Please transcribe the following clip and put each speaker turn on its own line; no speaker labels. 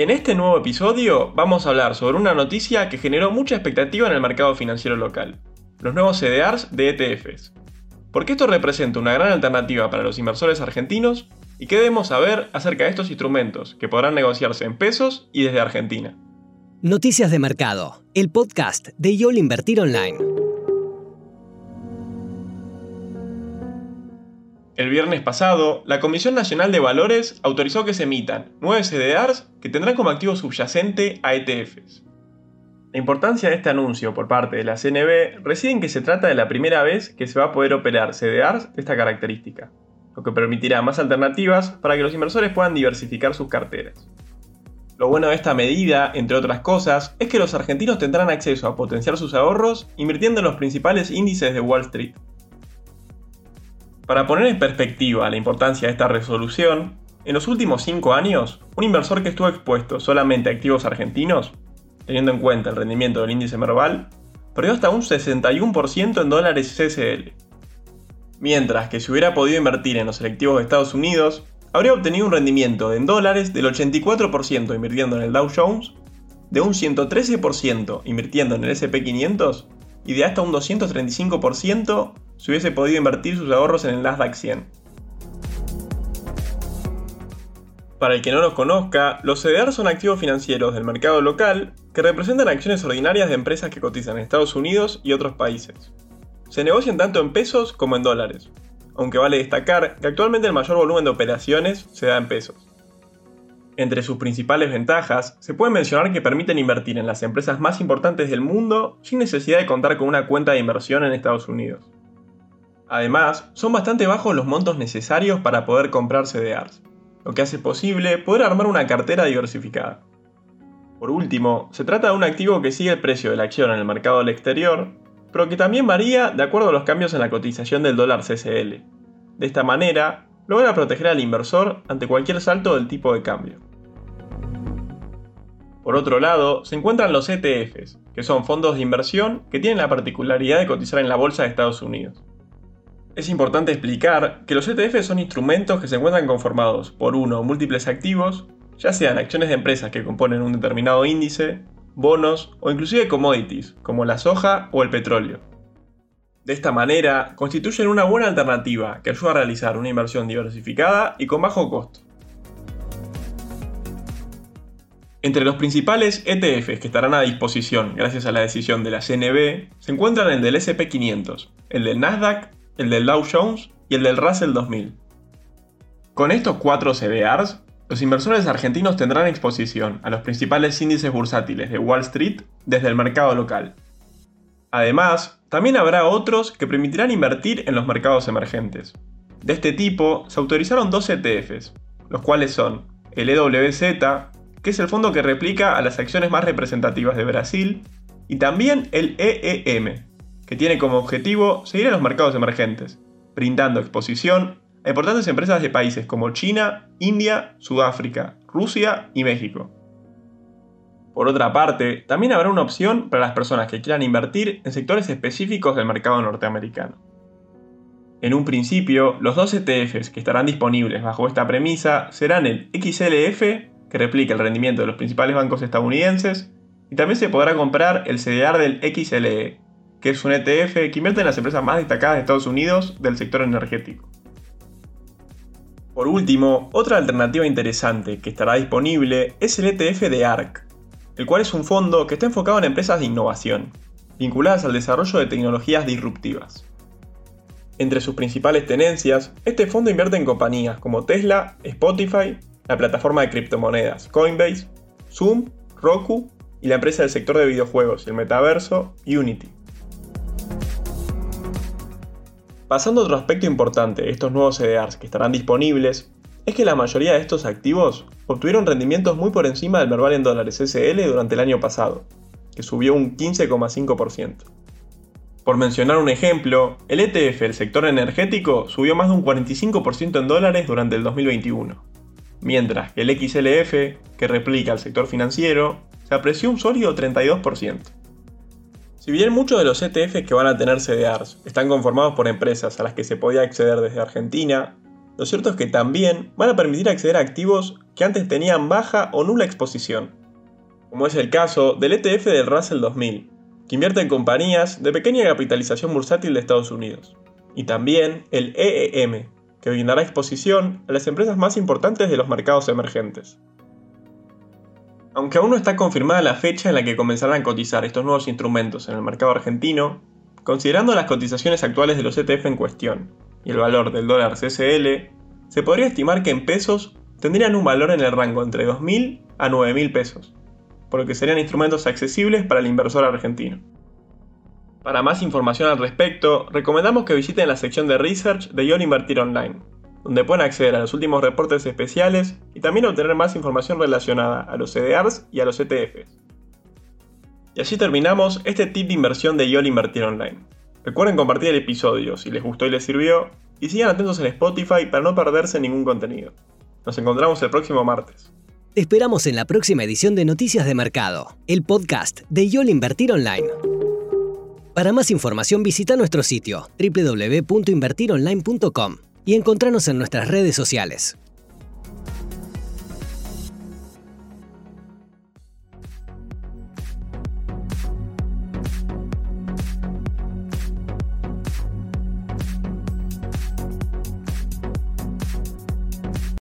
En este nuevo episodio vamos a hablar sobre una noticia que generó mucha expectativa en el mercado financiero local, los nuevos CDRs de ETFs. Porque esto representa una gran alternativa para los inversores argentinos y qué debemos saber acerca de estos instrumentos que podrán negociarse en pesos y desde Argentina.
Noticias de Mercado, el podcast de YOL Invertir Online.
El viernes pasado, la Comisión Nacional de Valores autorizó que se emitan nueve CDRs que tendrán como activo subyacente a ETFs. La importancia de este anuncio por parte de la CNB reside en que se trata de la primera vez que se va a poder operar CDRs de esta característica, lo que permitirá más alternativas para que los inversores puedan diversificar sus carteras. Lo bueno de esta medida, entre otras cosas, es que los argentinos tendrán acceso a potenciar sus ahorros invirtiendo en los principales índices de Wall Street. Para poner en perspectiva la importancia de esta resolución, en los últimos 5 años, un inversor que estuvo expuesto solamente a activos argentinos, teniendo en cuenta el rendimiento del índice Merval, perdió hasta un 61% en dólares CCL. Mientras que si hubiera podido invertir en los selectivos de Estados Unidos, habría obtenido un rendimiento en dólares del 84% invirtiendo en el Dow Jones, de un 113% invirtiendo en el SP500 y de hasta un 235% si hubiese podido invertir sus ahorros en el Nasdaq 100. Para el que no los conozca, los CDR son activos financieros del mercado local que representan acciones ordinarias de empresas que cotizan en Estados Unidos y otros países. Se negocian tanto en pesos como en dólares, aunque vale destacar que actualmente el mayor volumen de operaciones se da en pesos. Entre sus principales ventajas, se puede mencionar que permiten invertir en las empresas más importantes del mundo sin necesidad de contar con una cuenta de inversión en Estados Unidos. Además, son bastante bajos los montos necesarios para poder comprar CDRs, lo que hace posible poder armar una cartera diversificada. Por último, se trata de un activo que sigue el precio de la acción en el mercado del exterior, pero que también varía de acuerdo a los cambios en la cotización del dólar CCL. De esta manera, logra proteger al inversor ante cualquier salto del tipo de cambio. Por otro lado, se encuentran los ETFs, que son fondos de inversión que tienen la particularidad de cotizar en la bolsa de Estados Unidos. Es importante explicar que los ETF son instrumentos que se encuentran conformados por uno o múltiples activos, ya sean acciones de empresas que componen un determinado índice, bonos o inclusive commodities, como la soja o el petróleo. De esta manera, constituyen una buena alternativa que ayuda a realizar una inversión diversificada y con bajo costo. Entre los principales ETFs que estarán a disposición gracias a la decisión de la CNB se encuentran el del SP500, el del Nasdaq el del Dow Jones y el del Russell 2000. Con estos cuatro CDRs, los inversores argentinos tendrán exposición a los principales índices bursátiles de Wall Street desde el mercado local. Además, también habrá otros que permitirán invertir en los mercados emergentes. De este tipo, se autorizaron dos ETFs, los cuales son el EWZ, que es el fondo que replica a las acciones más representativas de Brasil, y también el EEM, que tiene como objetivo seguir a los mercados emergentes, brindando exposición a importantes empresas de países como China, India, Sudáfrica, Rusia y México. Por otra parte, también habrá una opción para las personas que quieran invertir en sectores específicos del mercado norteamericano. En un principio, los dos ETFs que estarán disponibles bajo esta premisa serán el XLF, que replica el rendimiento de los principales bancos estadounidenses, y también se podrá comprar el CDR del XLE, que es un ETF que invierte en las empresas más destacadas de Estados Unidos del sector energético. Por último, otra alternativa interesante que estará disponible es el ETF de ARC, el cual es un fondo que está enfocado en empresas de innovación, vinculadas al desarrollo de tecnologías disruptivas. Entre sus principales tenencias, este fondo invierte en compañías como Tesla, Spotify, la plataforma de criptomonedas Coinbase, Zoom, Roku y la empresa del sector de videojuegos el metaverso Unity. Pasando a otro aspecto importante de estos nuevos CDRs que estarán disponibles, es que la mayoría de estos activos obtuvieron rendimientos muy por encima del Merval en dólares SL durante el año pasado, que subió un 15,5%. Por mencionar un ejemplo, el ETF del sector energético subió más de un 45% en dólares durante el 2021, mientras que el XLF, que replica el sector financiero, se apreció un sólido 32%. Si bien muchos de los ETFs que van a tener CDRs están conformados por empresas a las que se podía acceder desde Argentina, lo cierto es que también van a permitir acceder a activos que antes tenían baja o nula exposición, como es el caso del ETF del Russell 2000, que invierte en compañías de pequeña capitalización bursátil de Estados Unidos, y también el EEM, que brindará exposición a las empresas más importantes de los mercados emergentes. Aunque aún no está confirmada la fecha en la que comenzarán a cotizar estos nuevos instrumentos en el mercado argentino, considerando las cotizaciones actuales de los ETF en cuestión y el valor del dólar CCL, se podría estimar que en pesos tendrían un valor en el rango entre 2.000 a 9.000 pesos, por lo que serían instrumentos accesibles para el inversor argentino. Para más información al respecto, recomendamos que visiten la sección de Research de YOL Invertir Online, donde pueden acceder a los últimos reportes especiales y también obtener más información relacionada a los CDRs y a los ETFs. Y así terminamos este tip de inversión de YOL Invertir Online. Recuerden compartir el episodio si les gustó y les sirvió, y sigan atentos en Spotify para no perderse ningún contenido. Nos encontramos el próximo martes.
Te esperamos en la próxima edición de Noticias de Mercado, el podcast de YOL Invertir Online. Para más información visita nuestro sitio www.invertironline.com y encontrarnos en nuestras redes sociales.